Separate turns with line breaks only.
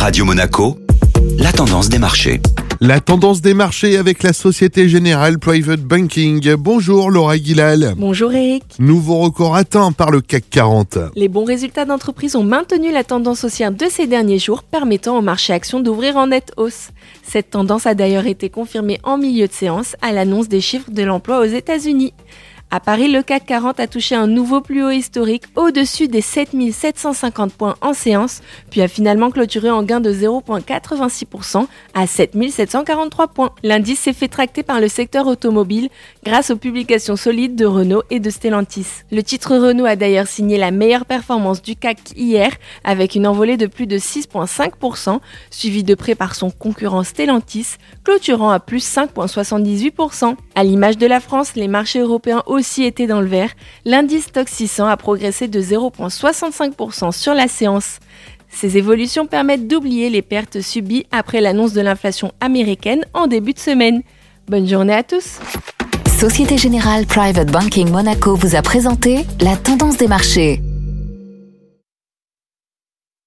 Radio Monaco, la tendance des marchés.
La tendance des marchés avec la Société Générale Private Banking. Bonjour Laura Guilal.
Bonjour Eric.
Nouveau record atteint par le CAC 40.
Les bons résultats d'entreprise ont maintenu la tendance haussière de ces derniers jours, permettant au marché actions d'ouvrir en nette hausse. Cette tendance a d'ailleurs été confirmée en milieu de séance à l'annonce des chiffres de l'emploi aux États-Unis. À Paris, le CAC 40 a touché un nouveau plus haut historique au-dessus des 7750 points en séance, puis a finalement clôturé en gain de 0,86% à 7743 points. L'indice s'est fait tracter par le secteur automobile grâce aux publications solides de Renault et de Stellantis. Le titre Renault a d'ailleurs signé la meilleure performance du CAC hier avec une envolée de plus de 6,5%, suivi de près par son concurrent Stellantis, clôturant à plus 5,78%. À l'image de la France, les marchés européens aussi été dans le vert. L'indice Stock 600 a progressé de 0,65% sur la séance. Ces évolutions permettent d'oublier les pertes subies après l'annonce de l'inflation américaine en début de semaine. Bonne journée à tous.
Société Générale Private Banking Monaco vous a présenté la tendance des marchés.